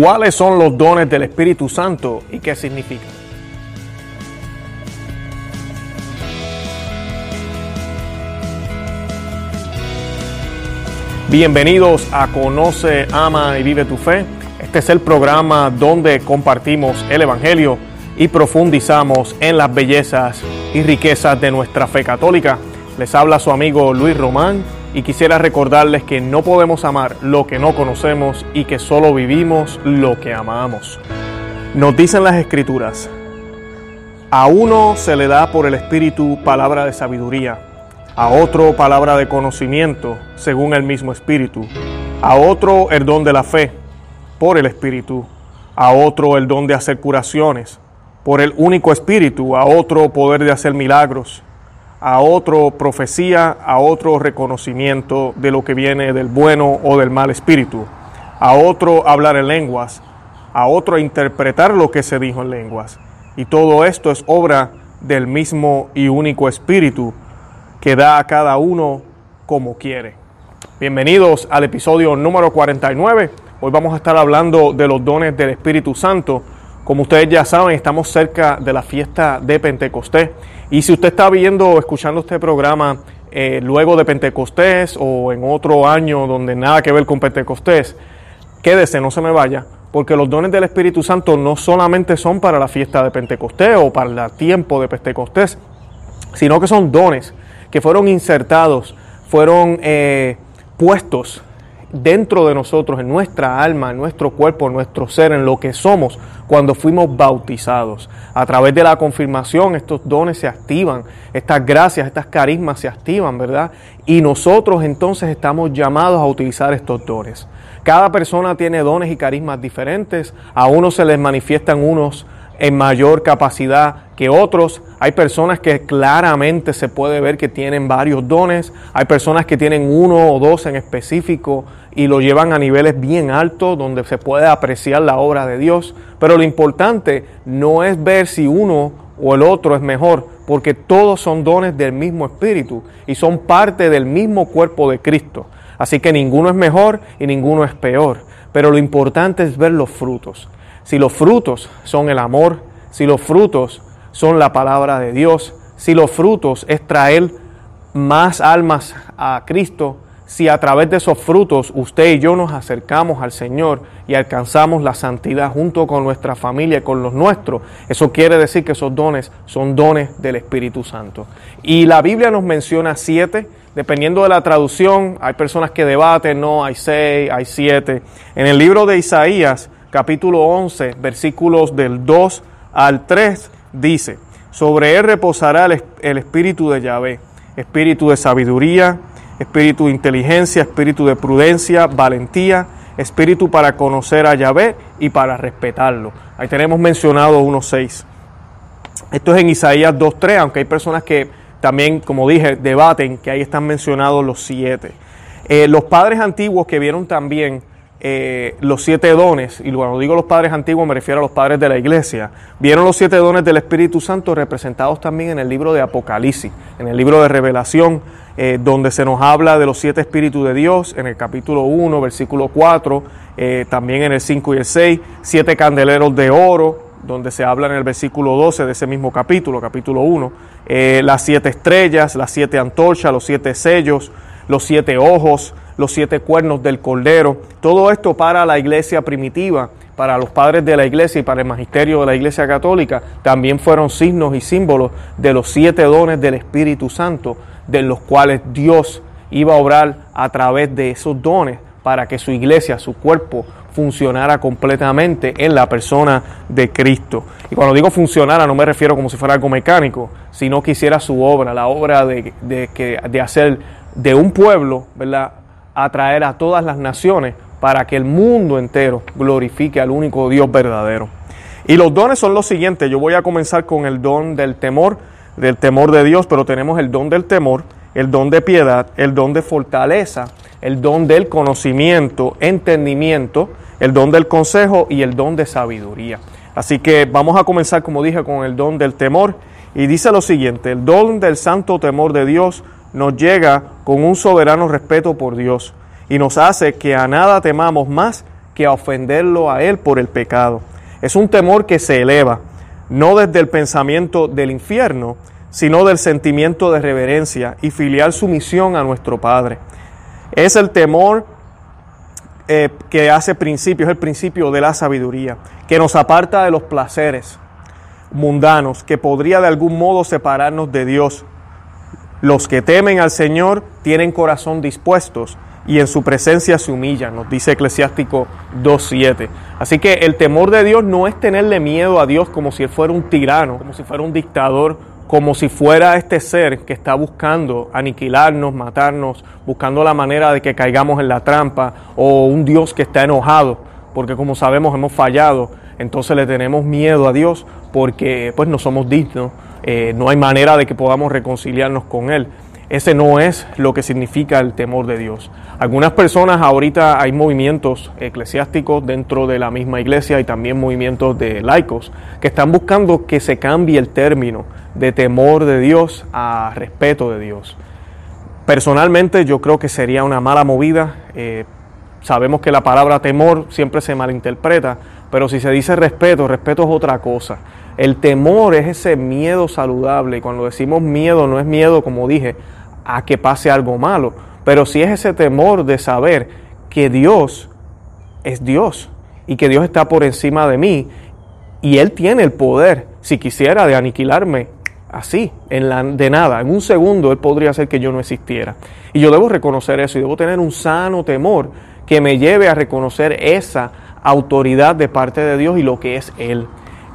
¿Cuáles son los dones del Espíritu Santo y qué significan? Bienvenidos a Conoce, Ama y Vive tu Fe. Este es el programa donde compartimos el Evangelio y profundizamos en las bellezas y riquezas de nuestra fe católica. Les habla su amigo Luis Román y quisiera recordarles que no podemos amar lo que no conocemos y que solo vivimos lo que amamos. Nos dicen las escrituras, a uno se le da por el Espíritu palabra de sabiduría a otro palabra de conocimiento según el mismo Espíritu, a otro el don de la fe por el Espíritu, a otro el don de hacer curaciones por el único Espíritu, a otro poder de hacer milagros, a otro profecía, a otro reconocimiento de lo que viene del bueno o del mal Espíritu, a otro hablar en lenguas, a otro interpretar lo que se dijo en lenguas. Y todo esto es obra del mismo y único Espíritu que da a cada uno como quiere. Bienvenidos al episodio número 49. Hoy vamos a estar hablando de los dones del Espíritu Santo. Como ustedes ya saben, estamos cerca de la fiesta de Pentecostés. Y si usted está viendo o escuchando este programa eh, luego de Pentecostés o en otro año donde nada que ver con Pentecostés, quédese, no se me vaya, porque los dones del Espíritu Santo no solamente son para la fiesta de Pentecostés o para el tiempo de Pentecostés, sino que son dones que fueron insertados, fueron eh, puestos dentro de nosotros, en nuestra alma, en nuestro cuerpo, en nuestro ser, en lo que somos cuando fuimos bautizados. A través de la confirmación estos dones se activan, estas gracias, estas carismas se activan, ¿verdad? Y nosotros entonces estamos llamados a utilizar estos dones. Cada persona tiene dones y carismas diferentes, a unos se les manifiestan unos en mayor capacidad que otros. Hay personas que claramente se puede ver que tienen varios dones. Hay personas que tienen uno o dos en específico y lo llevan a niveles bien altos donde se puede apreciar la obra de Dios. Pero lo importante no es ver si uno o el otro es mejor, porque todos son dones del mismo Espíritu y son parte del mismo cuerpo de Cristo. Así que ninguno es mejor y ninguno es peor. Pero lo importante es ver los frutos si los frutos son el amor, si los frutos son la palabra de Dios, si los frutos es traer más almas a Cristo, si a través de esos frutos usted y yo nos acercamos al Señor y alcanzamos la santidad junto con nuestra familia y con los nuestros, eso quiere decir que esos dones son dones del Espíritu Santo. Y la Biblia nos menciona siete, dependiendo de la traducción, hay personas que debaten, no, hay seis, hay siete. En el libro de Isaías, capítulo 11, versículos del 2 al 3, dice, sobre él reposará el, espíritu de Yahvé, espíritu de sabiduría, espíritu de inteligencia, espíritu de prudencia, valentía, espíritu para conocer a Yahvé y para respetarlo. Ahí tenemos mencionado unos seis. Esto es en Isaías 2.3, aunque hay personas que también, como dije, debaten que ahí están mencionados los siete. Eh, los padres antiguos que vieron también eh, los siete dones, y cuando digo los padres antiguos me refiero a los padres de la iglesia, vieron los siete dones del Espíritu Santo representados también en el libro de Apocalipsis, en el libro de Revelación, eh, donde se nos habla de los siete espíritus de Dios, en el capítulo 1, versículo 4, eh, también en el 5 y el 6, siete candeleros de oro, donde se habla en el versículo 12 de ese mismo capítulo, capítulo 1, las siete estrellas, las siete antorchas, los siete sellos, los siete ojos, los siete cuernos del Cordero. Todo esto para la iglesia primitiva, para los padres de la iglesia y para el magisterio de la iglesia católica, también fueron signos y símbolos de los siete dones del Espíritu Santo, de los cuales Dios iba a obrar a través de esos dones para que su iglesia, su cuerpo, funcionara completamente en la persona de Cristo. Y cuando digo funcionara no me refiero como si fuera algo mecánico, sino que hiciera su obra, la obra de, de, de hacer de un pueblo, ¿verdad? Atraer a todas las naciones para que el mundo entero glorifique al único Dios verdadero. Y los dones son los siguientes. Yo voy a comenzar con el don del temor, del temor de Dios, pero tenemos el don del temor, el don de piedad, el don de fortaleza, el don del conocimiento, entendimiento, el don del consejo y el don de sabiduría. Así que vamos a comenzar, como dije, con el don del temor. Y dice lo siguiente, el don del santo temor de Dios nos llega con un soberano respeto por Dios y nos hace que a nada temamos más que a ofenderlo a Él por el pecado. Es un temor que se eleva, no desde el pensamiento del infierno, sino del sentimiento de reverencia y filial sumisión a nuestro Padre. Es el temor eh, que hace principio, es el principio de la sabiduría, que nos aparta de los placeres mundanos, que podría de algún modo separarnos de Dios. Los que temen al Señor tienen corazón dispuestos y en su presencia se humillan, nos dice Eclesiástico 2.7. Así que el temor de Dios no es tenerle miedo a Dios como si Él fuera un tirano, como si fuera un dictador, como si fuera este ser que está buscando aniquilarnos, matarnos, buscando la manera de que caigamos en la trampa, o un Dios que está enojado, porque como sabemos hemos fallado, entonces le tenemos miedo a Dios porque pues no somos dignos, eh, no hay manera de que podamos reconciliarnos con Él. Ese no es lo que significa el temor de Dios. Algunas personas, ahorita hay movimientos eclesiásticos dentro de la misma iglesia y también movimientos de laicos que están buscando que se cambie el término de temor de Dios a respeto de Dios. Personalmente yo creo que sería una mala movida. Eh, sabemos que la palabra temor siempre se malinterpreta, pero si se dice respeto, respeto es otra cosa. El temor es ese miedo saludable. Y cuando decimos miedo, no es miedo, como dije, a que pase algo malo, pero si es ese temor de saber que Dios es Dios y que Dios está por encima de mí y Él tiene el poder, si quisiera, de aniquilarme así, en la, de nada, en un segundo Él podría hacer que yo no existiera. Y yo debo reconocer eso y debo tener un sano temor que me lleve a reconocer esa autoridad de parte de Dios y lo que es Él.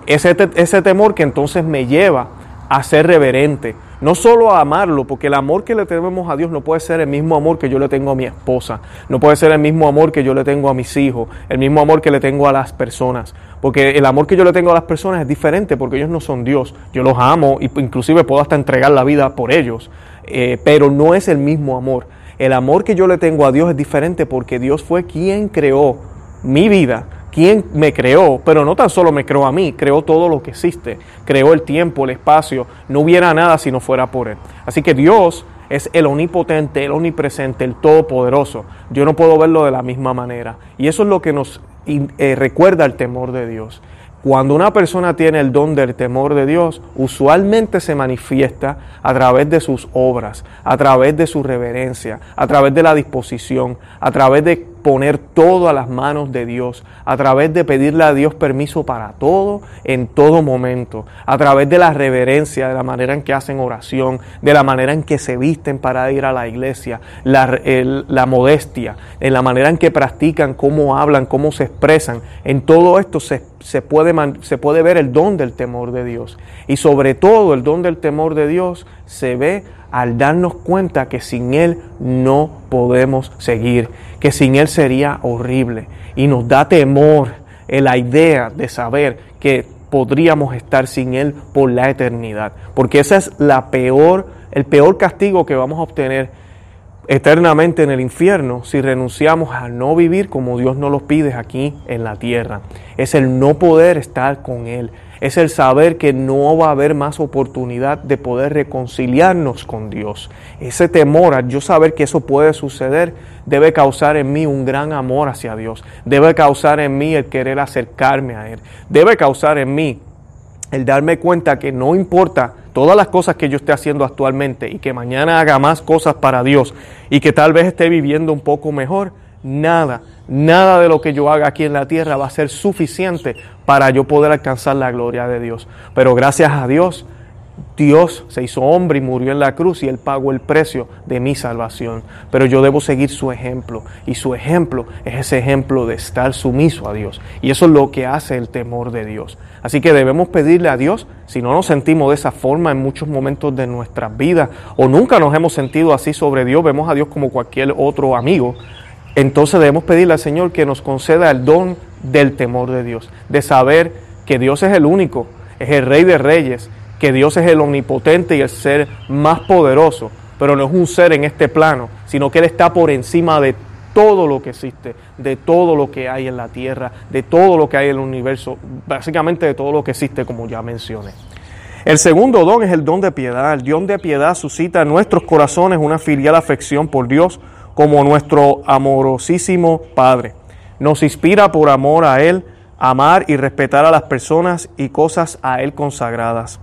Ese, ese temor que entonces me lleva a ser reverente, no solo a amarlo, porque el amor que le tenemos a Dios no puede ser el mismo amor que yo le tengo a mi esposa, no puede ser el mismo amor que yo le tengo a mis hijos, el mismo amor que le tengo a las personas, porque el amor que yo le tengo a las personas es diferente, porque ellos no son Dios, yo los amo y inclusive puedo hasta entregar la vida por ellos, eh, pero no es el mismo amor. El amor que yo le tengo a Dios es diferente porque Dios fue quien creó mi vida quien me creó, pero no tan solo me creó a mí, creó todo lo que existe, creó el tiempo, el espacio, no hubiera nada si no fuera por Él. Así que Dios es el omnipotente, el omnipresente, el todopoderoso. Yo no puedo verlo de la misma manera. Y eso es lo que nos eh, recuerda el temor de Dios. Cuando una persona tiene el don del temor de Dios, usualmente se manifiesta a través de sus obras, a través de su reverencia, a través de la disposición, a través de poner todo a las manos de Dios, a través de pedirle a Dios permiso para todo, en todo momento, a través de la reverencia, de la manera en que hacen oración, de la manera en que se visten para ir a la iglesia, la, la modestia, en la manera en que practican, cómo hablan, cómo se expresan. En todo esto se, se, puede, se puede ver el don del temor de Dios. Y sobre todo el don del temor de Dios se ve al darnos cuenta que sin Él no podemos seguir, que sin Él sería horrible. Y nos da temor la idea de saber que podríamos estar sin Él por la eternidad. Porque ese es la peor, el peor castigo que vamos a obtener eternamente en el infierno si renunciamos a no vivir como Dios nos lo pide aquí en la tierra. Es el no poder estar con Él, es el saber que no va a haber más oportunidad de poder reconciliarnos con Dios. Ese temor, al yo saber que eso puede suceder, debe causar en mí un gran amor hacia Dios. Debe causar en mí el querer acercarme a Él. Debe causar en mí el darme cuenta que no importa todas las cosas que yo esté haciendo actualmente y que mañana haga más cosas para Dios y que tal vez esté viviendo un poco mejor, nada Nada de lo que yo haga aquí en la tierra va a ser suficiente para yo poder alcanzar la gloria de Dios. Pero gracias a Dios, Dios se hizo hombre y murió en la cruz y Él pagó el precio de mi salvación. Pero yo debo seguir su ejemplo y su ejemplo es ese ejemplo de estar sumiso a Dios. Y eso es lo que hace el temor de Dios. Así que debemos pedirle a Dios, si no nos sentimos de esa forma en muchos momentos de nuestras vidas o nunca nos hemos sentido así sobre Dios, vemos a Dios como cualquier otro amigo, entonces debemos pedirle al Señor que nos conceda el don del temor de Dios, de saber que Dios es el único, es el Rey de Reyes, que Dios es el omnipotente y el ser más poderoso, pero no es un ser en este plano, sino que Él está por encima de todo lo que existe, de todo lo que hay en la tierra, de todo lo que hay en el universo, básicamente de todo lo que existe, como ya mencioné. El segundo don es el don de piedad. El don de piedad suscita en nuestros corazones una filial afección por Dios, como nuestro amorosísimo Padre. Nos inspira por amor a Él, amar y respetar a las personas y cosas a Él consagradas,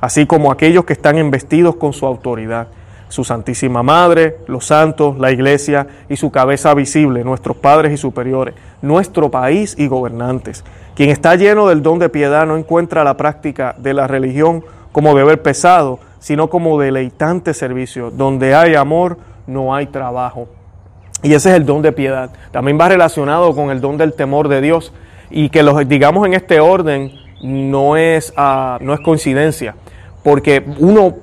así como aquellos que están investidos con su autoridad su Santísima Madre, los santos, la Iglesia y su cabeza visible, nuestros padres y superiores, nuestro país y gobernantes. Quien está lleno del don de piedad no encuentra la práctica de la religión como deber pesado, sino como deleitante servicio. Donde hay amor, no hay trabajo. Y ese es el don de piedad. También va relacionado con el don del temor de Dios y que los digamos en este orden no es, uh, no es coincidencia, porque uno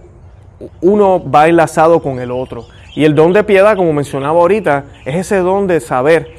uno va enlazado con el otro. Y el don de piedad, como mencionaba ahorita, es ese don de saber,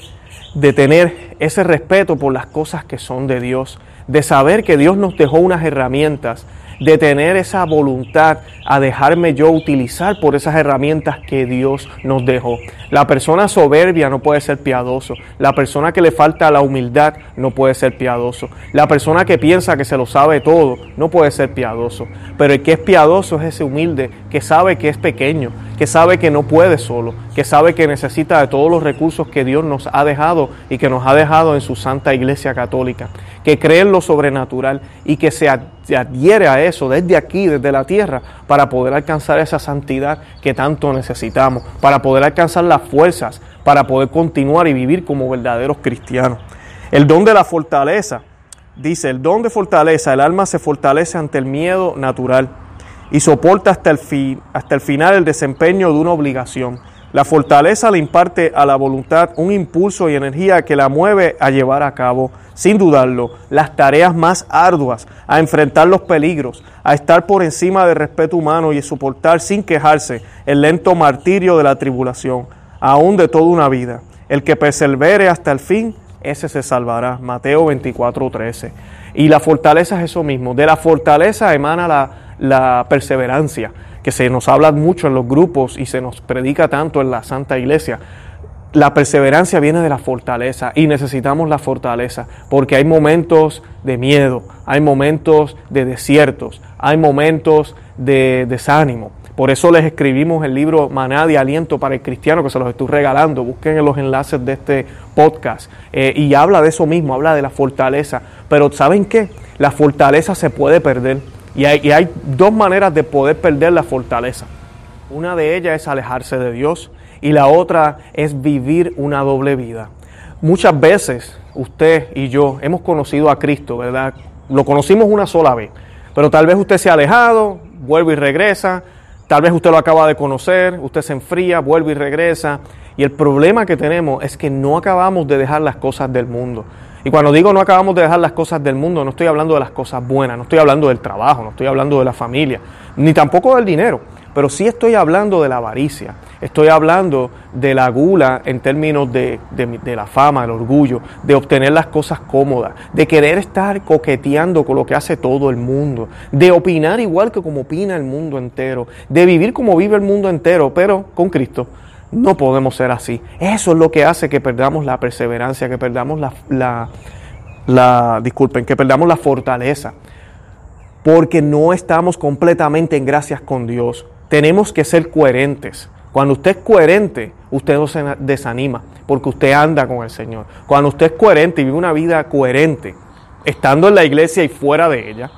de tener ese respeto por las cosas que son de Dios, de saber que Dios nos dejó unas herramientas de tener esa voluntad a dejarme yo utilizar por esas herramientas que Dios nos dejó. La persona soberbia no puede ser piadoso. La persona que le falta la humildad no puede ser piadoso. La persona que piensa que se lo sabe todo no puede ser piadoso. Pero el que es piadoso es ese humilde que sabe que es pequeño, que sabe que no puede solo, que sabe que necesita de todos los recursos que Dios nos ha dejado y que nos ha dejado en su Santa Iglesia Católica, que cree en lo sobrenatural y que se adhiere a eso desde aquí, desde la tierra, para poder alcanzar esa santidad que tanto necesitamos, para poder alcanzar las fuerzas, para poder continuar y vivir como verdaderos cristianos. El don de la fortaleza, dice, el don de fortaleza, el alma se fortalece ante el miedo natural y soporta hasta el, fin, hasta el final el desempeño de una obligación. La fortaleza le imparte a la voluntad un impulso y energía que la mueve a llevar a cabo, sin dudarlo, las tareas más arduas, a enfrentar los peligros, a estar por encima del respeto humano y a soportar sin quejarse el lento martirio de la tribulación, aún de toda una vida. El que persevere hasta el fin, ese se salvará. Mateo 24:13. Y la fortaleza es eso mismo. De la fortaleza emana la la perseverancia, que se nos habla mucho en los grupos y se nos predica tanto en la Santa Iglesia. La perseverancia viene de la fortaleza y necesitamos la fortaleza porque hay momentos de miedo, hay momentos de desiertos, hay momentos de desánimo. Por eso les escribimos el libro Maná de Aliento para el Cristiano, que se los estoy regalando. Busquen en los enlaces de este podcast. Eh, y habla de eso mismo, habla de la fortaleza. Pero ¿saben qué? La fortaleza se puede perder. Y hay, dos maneras de poder perder la fortaleza. Una de ellas es alejarse de Dios y la otra es vivir una doble vida. Muchas veces usted y yo hemos conocido a Cristo, ¿verdad? Lo conocimos una sola vez, pero tal vez usted se ha alejado, vuelve y regresa, tal vez usted lo acaba de conocer, usted se enfría, vuelve y regresa. Y el problema que tenemos es que no acabamos de dejar las cosas del mundo. Y cuando digo no acabamos de dejar las cosas del mundo, no estoy hablando de las cosas buenas, no estoy hablando del trabajo, no estoy hablando de la familia, ni tampoco del dinero, pero sí estoy hablando de la avaricia, estoy hablando de la gula en términos de, la fama, el orgullo, de obtener las cosas cómodas, de querer estar coqueteando con lo que hace todo el mundo, de opinar igual que como opina el mundo entero, de vivir como vive el mundo entero, pero con Cristo. No podemos ser así. Eso es lo que hace que perdamos la perseverancia, que perdamos la, la, disculpen, que perdamos la fortaleza. Porque no estamos completamente en gracias con Dios. Tenemos que ser coherentes. Cuando usted es coherente, usted no se desanima, porque usted anda con el Señor. Cuando usted es coherente y vive una vida coherente, estando en la iglesia y fuera de ella,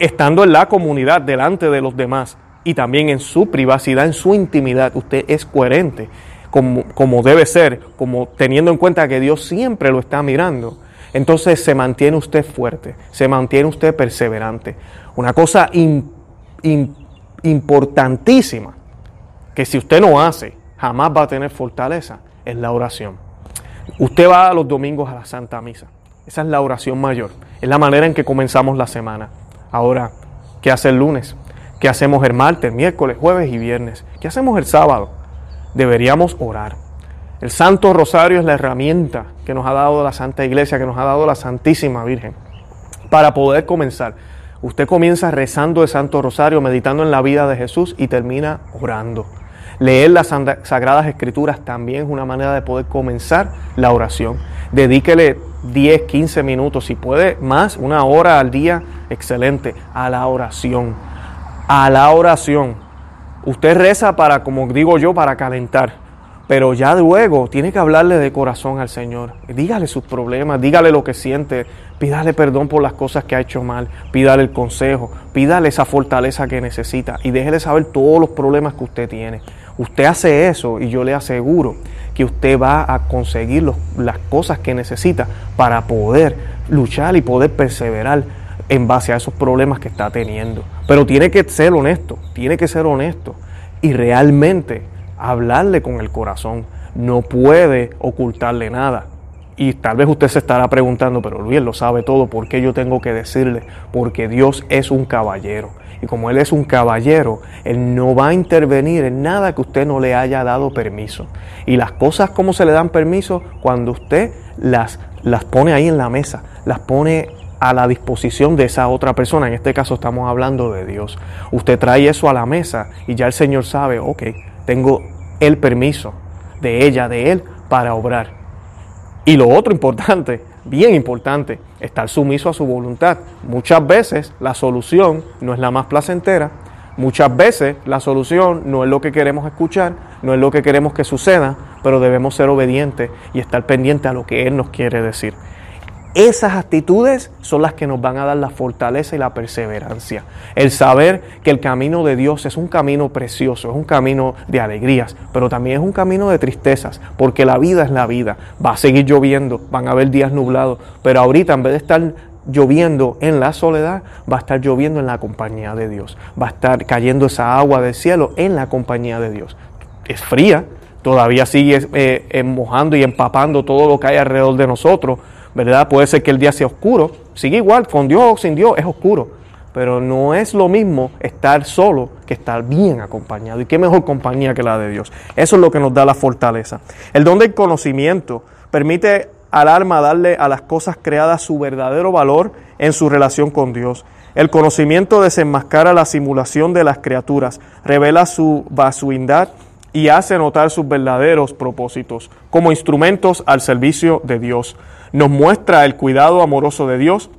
estando en la comunidad delante de los demás, y también en su privacidad, en su intimidad, usted es coherente como, como debe ser, como teniendo en cuenta que Dios siempre lo está mirando. Entonces se mantiene usted fuerte, se mantiene usted perseverante. Una cosa importantísima que si usted no hace, jamás va a tener fortaleza, es la oración. Usted va los domingos a la Santa Misa. Esa es la oración mayor. Es la manera en que comenzamos la semana. Ahora, ¿qué hace el lunes? ¿Qué hacemos el martes, miércoles, jueves y viernes? ¿Qué hacemos el sábado? Deberíamos orar. El Santo Rosario es la herramienta que nos ha dado la Santa Iglesia, que nos ha dado la Santísima Virgen, para poder comenzar. Usted comienza rezando el Santo Rosario, meditando en la vida de Jesús y termina orando. Leer las Sagradas Escrituras también es una manera de poder comenzar la oración. Dedíquele 10, 15 minutos, si puede más, una hora al día, excelente, a la oración a la oración. Usted reza para, como digo yo, para calentar. Pero ya luego tiene que hablarle de corazón al Señor. Dígale sus problemas, dígale lo que siente, pídale perdón por las cosas que ha hecho mal, pídale el consejo, pídale esa fortaleza que necesita y déjele saber todos los problemas que usted tiene. Usted hace eso y yo le aseguro que usted va a conseguir las cosas que necesita para poder luchar y poder perseverar en base a esos problemas que está teniendo. Pero tiene que ser honesto, tiene que ser honesto y realmente hablarle con el corazón. No puede ocultarle nada. Y tal vez usted se estará preguntando, pero Luis lo sabe todo, ¿por qué yo tengo que decirle? Porque Dios es un caballero. Y como Él es un caballero, Él no va a intervenir en nada que usted no le haya dado permiso. Y las cosas como se le dan permiso cuando usted las, las pone ahí en la mesa, las pone a la disposición de esa otra persona. En este caso estamos hablando de Dios. Usted trae eso a la mesa y ya el Señor sabe, ok, tengo el permiso de ella, de él, para obrar. Y lo otro importante, bien importante, estar sumiso a su voluntad. Muchas veces la solución no es la más placentera, muchas veces la solución no es lo que queremos escuchar, no es lo que queremos que suceda, pero debemos ser obedientes y estar pendientes a lo que Él nos quiere decir. Esas actitudes son las que nos van a dar la fortaleza y la perseverancia. El saber que el camino de Dios es un camino precioso, es un camino de alegrías, pero también es un camino de tristezas, porque la vida es la vida. Va a seguir lloviendo, van a haber días nublados, pero ahorita en vez de estar lloviendo en la soledad, va a estar lloviendo en la compañía de Dios. Va a estar cayendo esa agua del cielo en la compañía de Dios. Es fría, todavía sigue eh, mojando y empapando todo lo que hay alrededor de nosotros, ¿verdad? Puede ser que el día sea oscuro, sigue igual, con Dios o sin Dios es oscuro, pero no es lo mismo estar solo que estar bien acompañado. ¿Y qué mejor compañía que la de Dios? Eso es lo que nos da la fortaleza. El don del conocimiento permite al alma darle a las cosas creadas su verdadero valor en su relación con Dios. El conocimiento desenmascara la simulación de las criaturas, revela su vasuindad y hace notar sus verdaderos propósitos como instrumentos al servicio de Dios nos muestra el cuidado amoroso de Dios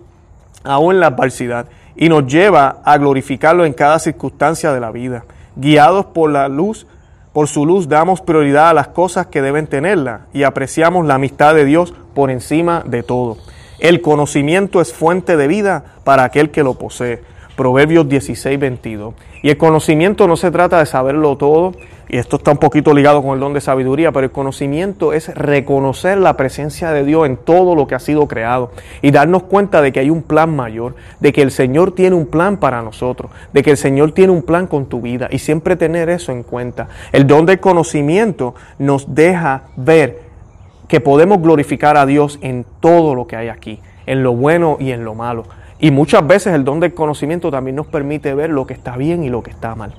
aún en la adversidad y nos lleva a glorificarlo en cada circunstancia de la vida. Guiados por la luz, por su luz damos prioridad a las cosas que deben tenerla y apreciamos la amistad de Dios por encima de todo. El conocimiento es fuente de vida para aquel que lo posee. Proverbios 16, 22. Y el conocimiento no se trata de saberlo todo, y esto está un poquito ligado con el don de sabiduría, pero el conocimiento es reconocer la presencia de Dios en todo lo que ha sido creado y darnos cuenta de que hay un plan mayor, de que el Señor tiene un plan para nosotros, de que el Señor tiene un plan con tu vida y siempre tener eso en cuenta. El don del conocimiento nos deja ver que podemos glorificar a Dios en todo lo que hay aquí, en lo bueno y en lo malo. Y muchas veces el don del conocimiento también nos permite ver lo que está bien y lo que está mal.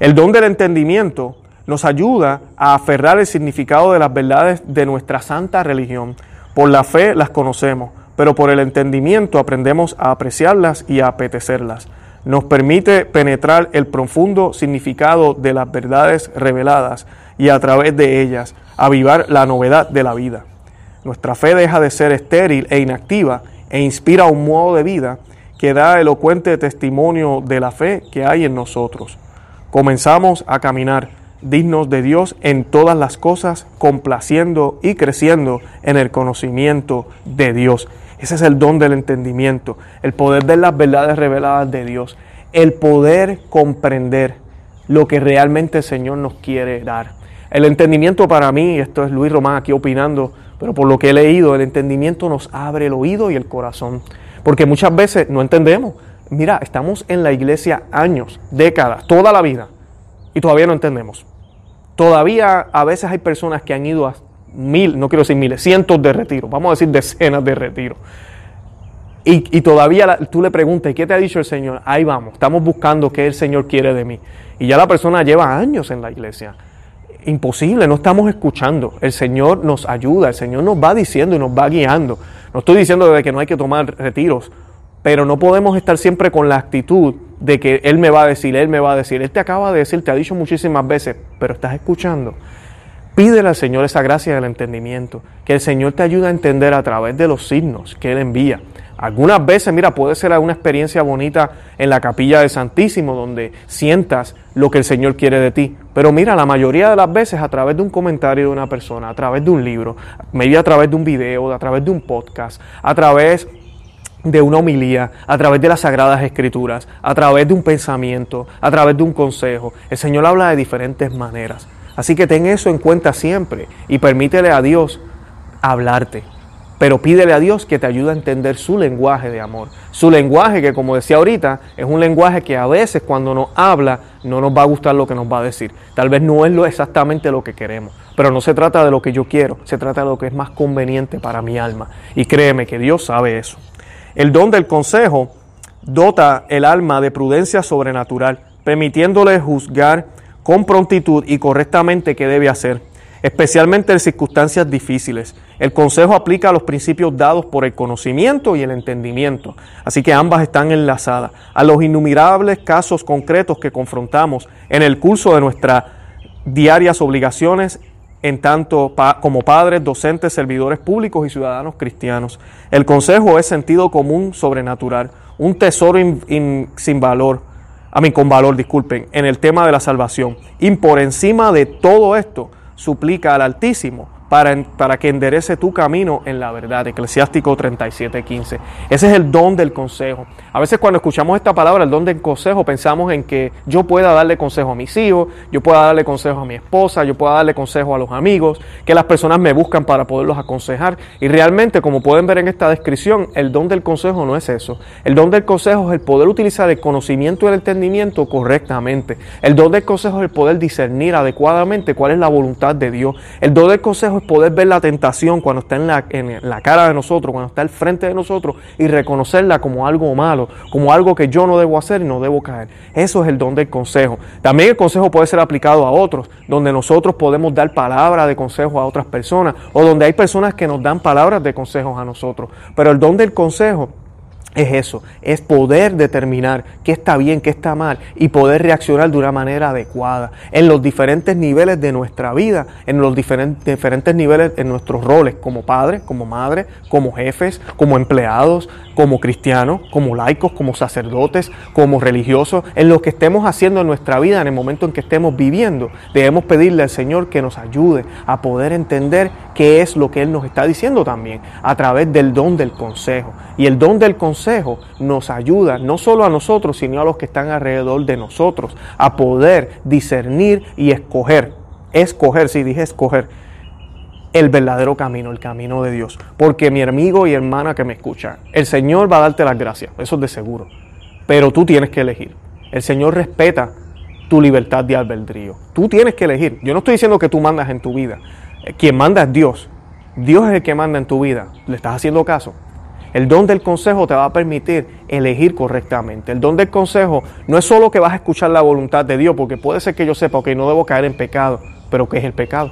El don del entendimiento nos ayuda a aferrar el significado de las verdades de nuestra santa religión. Por la fe las conocemos, pero por el entendimiento aprendemos a apreciarlas y a apetecerlas. Nos permite penetrar el profundo significado de las verdades reveladas y a través de ellas avivar la novedad de la vida. Nuestra fe deja de ser estéril e inactiva e inspira un modo de vida que da elocuente testimonio de la fe que hay en nosotros comenzamos a caminar dignos de Dios en todas las cosas, complaciendo y creciendo en el conocimiento de Dios. Ese es el don del entendimiento, el poder ver las verdades reveladas de Dios, el poder comprender lo que realmente el Señor nos quiere dar. El entendimiento para mí, esto es Luis Román aquí opinando, pero por lo que he leído, el entendimiento nos abre el oído y el corazón, porque muchas veces no entendemos, Mira, estamos en la iglesia años, décadas, toda la vida, y todavía no entendemos. Todavía a veces hay personas que han ido a mil, no quiero decir miles, cientos de retiros, vamos a decir decenas de retiros. Y, todavía tú le preguntas, ¿qué te ha dicho el Señor? Ahí vamos, estamos buscando qué el Señor quiere de mí. Y ya la persona lleva años en la iglesia. Imposible, no estamos escuchando. El Señor nos ayuda, el Señor nos va diciendo y nos va guiando. No estoy diciendo de que no hay que tomar retiros pero no podemos estar siempre con la actitud de que Él me va a decir, Él me va a decir. Él te acaba de decir, te ha dicho muchísimas veces, pero estás escuchando. Pídele al Señor esa gracia del entendimiento, que el Señor te ayude a entender a través de los signos que Él envía. Algunas veces, mira, puede ser una experiencia bonita en la capilla del Santísimo, donde sientas lo que el Señor quiere de ti, Pero mira, la mayoría de las veces a través de un comentario de una persona, a través de un libro, maybe a través de un video, a través de un podcast, a través de una homilía, a través de las sagradas escrituras, a través de un pensamiento, a través de un consejo. El Señor habla de diferentes maneras. Así que ten eso en cuenta siempre y permítele a Dios hablarte. Pero pídele a Dios que te ayude a entender su lenguaje de amor. Su lenguaje que, como decía ahorita, es un lenguaje que a veces cuando nos habla no nos va a gustar lo que nos va a decir. Tal vez no es exactamente lo que queremos. Pero no se trata de lo que yo quiero, se trata de lo que es más conveniente para mi alma. Y créeme que Dios sabe eso. El don del consejo dota el alma de prudencia sobrenatural, permitiéndole juzgar con prontitud y correctamente qué debe hacer especialmente en circunstancias difíciles. El consejo aplica los principios dados por el conocimiento y el entendimiento, así que ambas están enlazadas a los innumerables casos concretos que confrontamos en el curso de nuestras diarias obligaciones en tanto como padres, docentes, servidores públicos y ciudadanos cristianos. El consejo es sentido común sobrenatural, un tesoro sin valor, a mí con valor, disculpen, en el tema de la salvación. Y por encima de todo esto, suplica al Altísimo para, que enderece tu camino en la verdad. Eclesiástico 37:15. Ese es el don del consejo. A veces cuando escuchamos esta palabra, el don del consejo, pensamos en que yo pueda darle consejo a mis hijos, yo pueda darle consejo a mi esposa, yo pueda darle consejo a los amigos, que las personas me buscan para poderlos aconsejar. Y realmente, como pueden ver en esta descripción, el don del consejo no es eso. El don del consejo es el poder utilizar el conocimiento y el entendimiento correctamente. El don del consejo es el poder discernir adecuadamente cuál es la voluntad de Dios. El don del consejo poder ver la tentación cuando está en la, en la cara de nosotros, cuando está al frente de nosotros y reconocerla como algo malo, como algo que yo no debo hacer y no debo caer. Eso es el don del consejo. También el consejo puede ser aplicado a otros, donde nosotros podemos dar palabras de consejo a otras personas o donde hay personas que nos dan palabras de consejos a nosotros. Pero el don del consejo es eso, es poder determinar qué está bien, qué está mal y poder reaccionar de una manera adecuada en los diferentes niveles de nuestra vida, en los diferentes, diferentes niveles en nuestros roles como padres, como madres, como jefes, como empleados, como cristianos, como laicos, como sacerdotes, como religiosos, en lo que estemos haciendo en nuestra vida, en el momento en que estemos viviendo. Debemos pedirle al Señor que nos ayude a poder entender qué es lo que Él nos está diciendo también a través del don del consejo. Y el don del consejo nos ayuda no solo a nosotros, sino a los que están alrededor de nosotros a poder discernir y escoger. Escoger, sí dije escoger, el verdadero camino, el camino de Dios. Porque mi amigo y hermana que me escucha, el Señor va a darte las gracias, eso es de seguro. Pero tú tienes que elegir. El Señor respeta tu libertad de albedrío. Tú tienes que elegir. Yo no estoy diciendo que tú mandas en tu vida. Quien manda es Dios. Dios es el que manda en tu vida. ¿Le estás haciendo caso? El don del consejo te va a permitir elegir correctamente. El don del consejo no es solo que vas a escuchar la voluntad de Dios, porque puede ser que yo sepa que no debo caer en pecado, pero ¿qué es el pecado?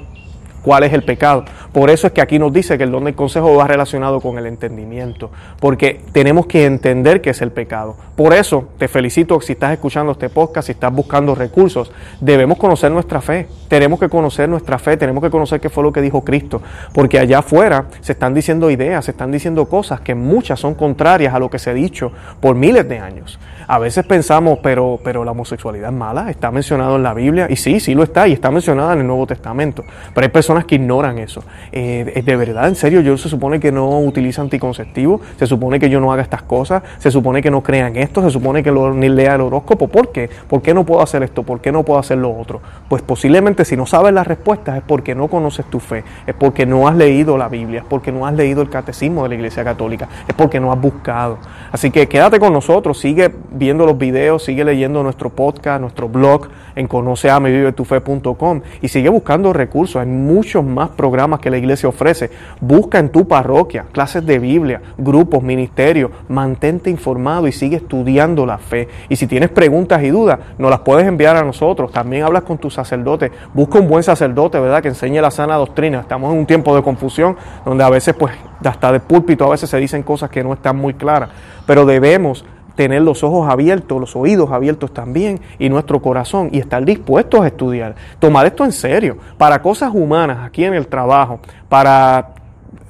Cuál es el pecado. Por eso es que aquí nos dice que el don del consejo va relacionado con el entendimiento, porque tenemos que entender qué es el pecado. Por eso te felicito si estás escuchando este podcast, si estás buscando recursos, debemos conocer nuestra fe, tenemos que conocer nuestra fe, tenemos que conocer qué fue lo que dijo Cristo, porque allá afuera se están diciendo ideas, se están diciendo cosas que muchas son contrarias a lo que se ha dicho por miles de años. A veces pensamos, pero, pero la homosexualidad es mala, está mencionado en la Biblia, y sí, sí lo está, y está mencionada en el Nuevo Testamento, pero hay personas que ignoran eso. Eh, de verdad, en serio, yo se supone que no utiliza anticonceptivo, se supone que yo no haga estas cosas, se supone que no crean esto, se supone que lo, ni lea el horóscopo. ¿Por qué? ¿Por qué no puedo hacer esto? ¿Por qué no puedo hacer lo otro? Pues posiblemente si no sabes las respuestas es porque no conoces tu fe, es porque no has leído la Biblia, es porque no has leído el catecismo de la Iglesia Católica, es porque no has buscado. Así que quédate con nosotros, sigue viendo los videos, sigue leyendo nuestro podcast, nuestro blog en conoceamevivetufe.com y sigue buscando recursos. Hay muchos más programas que la iglesia ofrece. Busca en tu parroquia clases de Biblia, grupos, ministerios. Mantente informado y sigue estudiando la fe. Y si tienes preguntas y dudas, nos las puedes enviar a nosotros. También hablas con tu sacerdote. Busca un buen sacerdote, ¿verdad? Que enseñe la sana doctrina. Estamos en un tiempo de confusión donde a veces, pues, hasta de púlpito a veces se dicen cosas que no están muy claras. Pero debemos tener los ojos abiertos, los oídos abiertos también y nuestro corazón y estar dispuestos a estudiar, tomar esto en serio, para cosas humanas aquí en el trabajo, para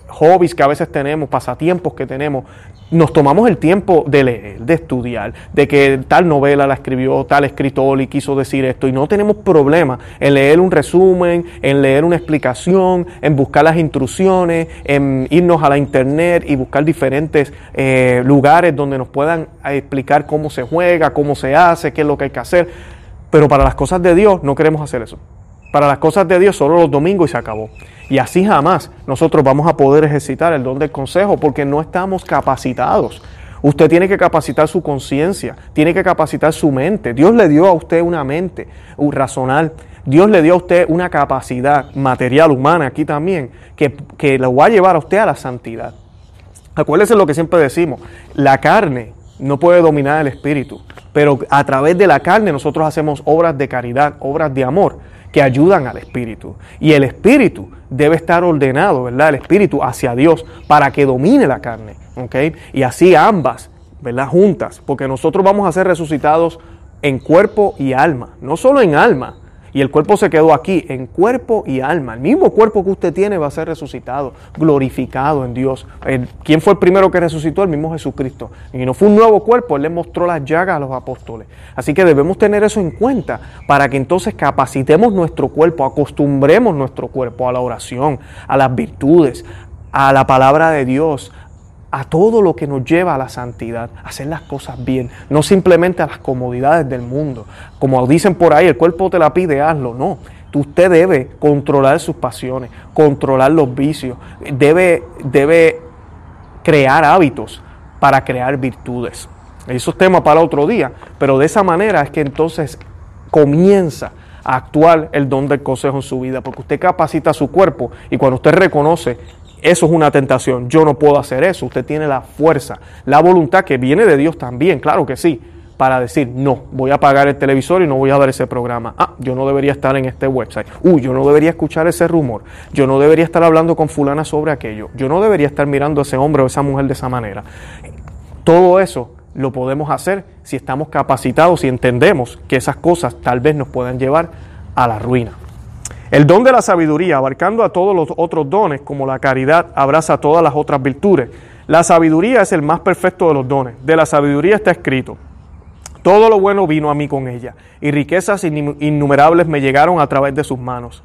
hobbies que a veces tenemos, pasatiempos que tenemos, nos tomamos el tiempo de leer, de estudiar, de que tal novela la escribió tal escritor y quiso decir esto, y no tenemos problema en leer un resumen, en leer una explicación, en buscar las instrucciones, en irnos a la internet y buscar diferentes eh, lugares donde nos puedan explicar cómo se juega, cómo se hace, qué es lo que hay que hacer. Pero para las cosas de Dios no queremos hacer eso. Para las cosas de Dios solo los domingos y se acabó. Y así jamás nosotros vamos a poder ejercitar el don del consejo porque no estamos capacitados. Usted tiene que capacitar su conciencia, tiene que capacitar su mente. Dios le dio a usted una mente un razonal. Dios le dio a usted una capacidad material, humana, aquí también, que, que lo va a llevar a usted a la santidad. Acuérdese lo que siempre decimos, la carne no puede dominar el espíritu, pero a través de la carne nosotros hacemos obras de caridad, obras de amor que ayudan al espíritu. Y el espíritu debe estar ordenado, ¿verdad? El espíritu hacia Dios para que domine la carne, ¿ok? Y así ambas, ¿verdad? Juntas, porque nosotros vamos a ser resucitados en cuerpo y alma, no solo en alma, y el cuerpo se quedó aquí, en cuerpo y alma. El mismo cuerpo que usted tiene va a ser resucitado, glorificado en Dios. ¿Quién fue el primero que resucitó? El mismo Jesucristo. Y no fue un nuevo cuerpo, Él le mostró las llagas a los apóstoles. Así que debemos tener eso en cuenta para que entonces capacitemos nuestro cuerpo, acostumbremos nuestro cuerpo a la oración, a las virtudes, a la palabra de Dios, a todo lo que nos lleva a la santidad, a hacer las cosas bien, no simplemente a las comodidades del mundo. Como dicen por ahí, el cuerpo te la pide, hazlo. No, usted debe controlar sus pasiones, controlar los vicios, debe, debe crear hábitos para crear virtudes. Eso es tema para otro día, pero de esa manera es que entonces comienza a actuar el don del consejo en su vida, porque usted capacita su cuerpo y cuando usted reconoce eso es una tentación. Yo no puedo hacer eso. Usted tiene la fuerza, la voluntad que viene de Dios también, claro que sí, para decir, no, voy a apagar el televisor y no voy a ver ese programa. Ah, yo no debería estar en este website. Uy, yo no debería escuchar ese rumor. Yo no debería estar hablando con fulana sobre aquello. Yo no debería estar mirando a ese hombre o esa mujer de esa manera. Todo eso lo podemos hacer si estamos capacitados y entendemos que esas cosas tal vez nos puedan llevar a la ruina. El don de la sabiduría, abarcando a todos los otros dones, como la caridad, abraza todas las otras virtudes. La sabiduría es el más perfecto de los dones. De la sabiduría está escrito, todo lo bueno vino a mí con ella, y riquezas innumerables me llegaron a través de sus manos.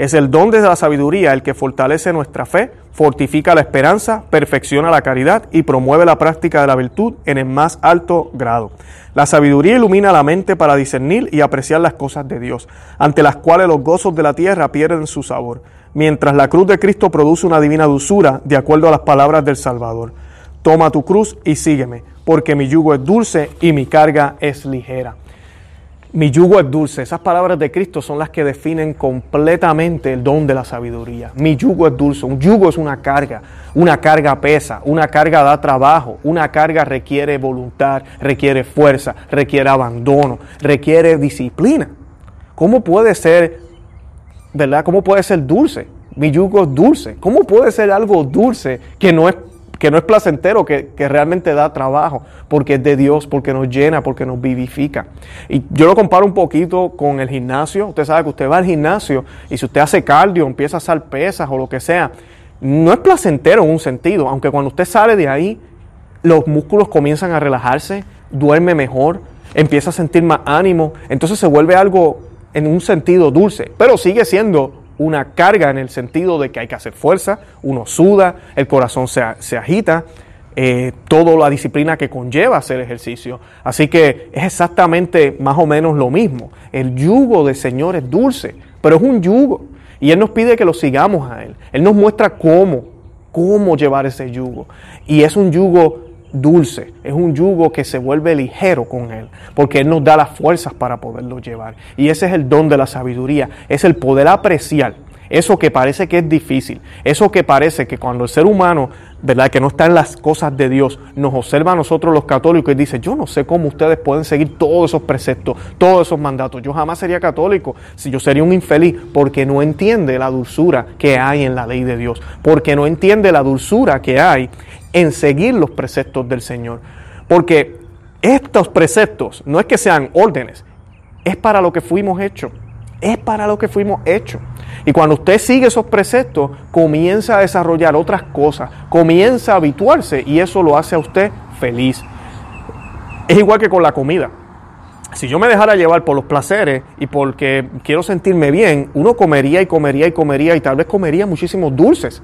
Es el don de la sabiduría el que fortalece nuestra fe, fortifica la esperanza, perfecciona la caridad y promueve la práctica de la virtud en el más alto grado. La sabiduría ilumina la mente para discernir y apreciar las cosas de Dios, ante las cuales los gozos de la tierra pierden su sabor, mientras la cruz de Cristo produce una divina dulzura de acuerdo a las palabras del Salvador. Toma tu cruz y sígueme, porque mi yugo es dulce y mi carga es ligera. Mi yugo es dulce. Esas palabras de Cristo son las que definen completamente el don de la sabiduría. Mi yugo es dulce. Un yugo es una carga. Una carga pesa. Una carga da trabajo. Una carga requiere voluntad, requiere fuerza, requiere abandono, requiere disciplina. ¿Cómo puede ser, verdad? ¿Cómo puede ser dulce? Mi yugo es dulce. ¿Cómo puede ser algo dulce que no es que no es placentero, que, realmente da trabajo, porque es de Dios, porque nos llena, porque nos vivifica. Y yo lo comparo un poquito con el gimnasio. Usted sabe que usted va al gimnasio y si usted hace cardio, empieza a hacer pesas o lo que sea, no es placentero en un sentido, aunque cuando usted sale de ahí, los músculos comienzan a relajarse, duerme mejor, empieza a sentir más ánimo, entonces se vuelve algo en un sentido dulce, pero sigue siendo una carga en el sentido de que hay que hacer fuerza, uno suda, el corazón se, agita, eh, toda la disciplina que conlleva hacer ejercicio. Así que es exactamente más o menos lo mismo. El yugo del Señor es dulce, pero es un yugo. Y Él nos pide que lo sigamos a Él. Él nos muestra cómo, cómo llevar ese yugo. Y es un yugo dulce, es un yugo que se vuelve ligero con Él, porque Él nos da las fuerzas para poderlo llevar. Y ese es el don de la sabiduría, es el poder apreciar eso que parece que es difícil, eso que parece que cuando el ser humano, ¿verdad?, que no está en las cosas de Dios, nos observa a nosotros los católicos y dice, yo no sé cómo ustedes pueden seguir todos esos preceptos, todos esos mandatos, yo jamás sería católico, si yo sería un infeliz, porque no entiende la dulzura que hay en la ley de Dios, porque no entiende la dulzura que hay en seguir los preceptos del Señor. Porque estos preceptos no es que sean órdenes, es para lo que fuimos hechos. Es para lo que fuimos hechos. Y cuando usted sigue esos preceptos, comienza a desarrollar otras cosas, comienza a habituarse y eso lo hace a usted feliz. Es igual que con la comida. Si yo me dejara llevar por los placeres y porque quiero sentirme bien, uno comería y comería y comería y tal vez comería muchísimos dulces.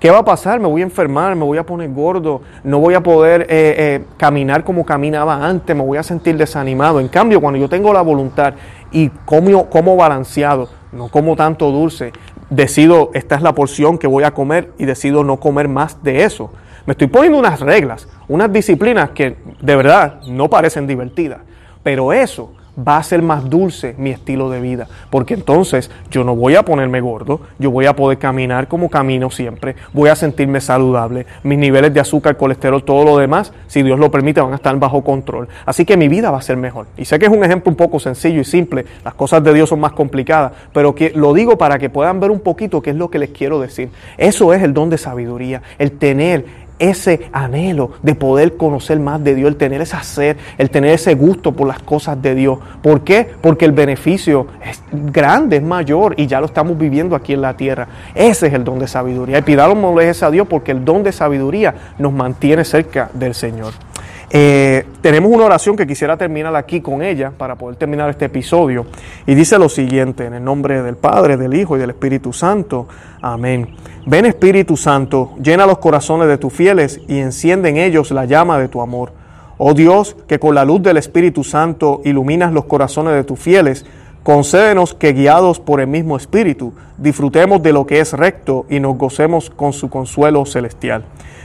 ¿Qué va a pasar? Me voy a enfermar, me voy a poner gordo, no voy a poder eh, eh, caminar como caminaba antes, me voy a sentir desanimado. En cambio, cuando yo tengo la voluntad y como, como balanceado, no como tanto dulce, decido, esta es la porción que voy a comer y decido no comer más de eso. Me estoy poniendo unas reglas, unas disciplinas que de verdad no parecen divertidas, pero eso va a ser más dulce mi estilo de vida, porque entonces yo no voy a ponerme gordo, yo voy a poder caminar como camino siempre, voy a sentirme saludable, mis niveles de azúcar, colesterol, todo lo demás, si Dios lo permite, van a estar bajo control. Así que mi vida va a ser mejor. Y sé que es un ejemplo un poco sencillo y simple, las cosas de Dios son más complicadas, pero que lo digo para que puedan ver un poquito qué es lo que les quiero decir. Eso es el don de sabiduría, el tener ese anhelo de poder conocer más de Dios, el tener ese hacer, el tener ese gusto por las cosas de Dios. ¿Por qué? Porque el beneficio es grande, es mayor y ya lo estamos viviendo aquí en la tierra. Ese es el don de sabiduría. Y pidámosle a Dios porque el don de sabiduría nos mantiene cerca del Señor. Eh, tenemos una oración que quisiera terminar aquí con ella para poder terminar este episodio. Y dice lo siguiente, en el nombre del Padre, del Hijo y del Espíritu Santo. Amén. Ven Espíritu Santo, llena los corazones de tus fieles y enciende en ellos la llama de tu amor. Oh Dios, que con la luz del Espíritu Santo iluminas los corazones de tus fieles, concédenos que guiados por el mismo Espíritu, disfrutemos de lo que es recto y nos gocemos con su consuelo celestial.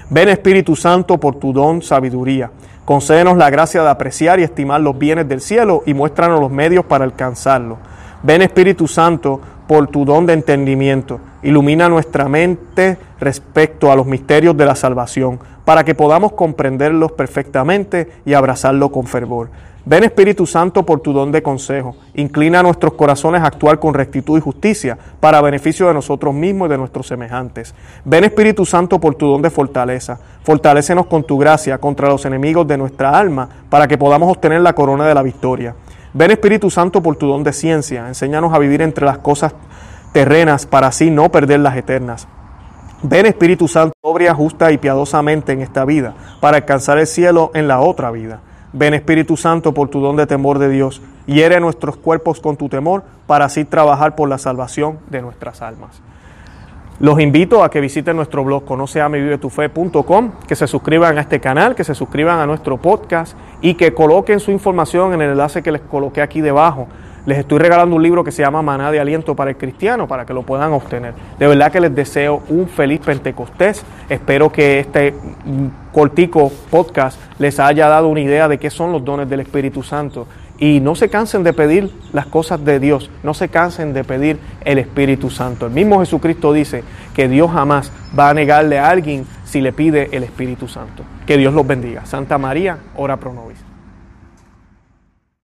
Ven Espíritu Santo por tu don sabiduría Concédenos la gracia de apreciar y estimar los bienes del cielo y muéstranos los medios para alcanzarlo. Ven Espíritu Santo por tu don de entendimiento. Ilumina nuestra mente respecto a los misterios de la salvación, para que podamos comprenderlos perfectamente y abrazarlo con fervor. Ven Espíritu Santo por tu don de consejo. Inclina nuestros corazones a actuar con rectitud y justicia para beneficio de nosotros mismos y de nuestros semejantes. Ven Espíritu Santo por tu don de fortaleza. Fortalécenos con tu gracia contra los enemigos de nuestra alma para que podamos obtener la corona de la victoria. Ven Espíritu Santo por tu don de ciencia. Enséñanos a vivir entre las cosas terrenas para así no perder las eternas. Ven Espíritu Santo, obra justa y piadosamente en esta vida para alcanzar el cielo en la otra vida. Ven Espíritu Santo por tu don de temor de Dios, hiere nuestros cuerpos con tu temor para así trabajar por la salvación de nuestras almas. Los invito a que visiten nuestro blog conoceamevivetufe.com, que se suscriban a este canal, que se suscriban a nuestro podcast y que coloquen su información en el enlace que les coloqué aquí debajo les estoy regalando un libro que se llama Maná de Aliento para el Cristiano para que lo puedan obtener. De verdad que les deseo un feliz Pentecostés. Espero que este mm, cortico podcast les haya dado una idea de qué son los dones del Espíritu Santo. Y no se cansen de pedir las cosas de Dios, no se cansen de pedir el Espíritu Santo. El mismo Jesucristo dice que Dios jamás va a negarle a alguien si le pide el Espíritu Santo. Que Dios los bendiga. Santa María, ora pro nobis.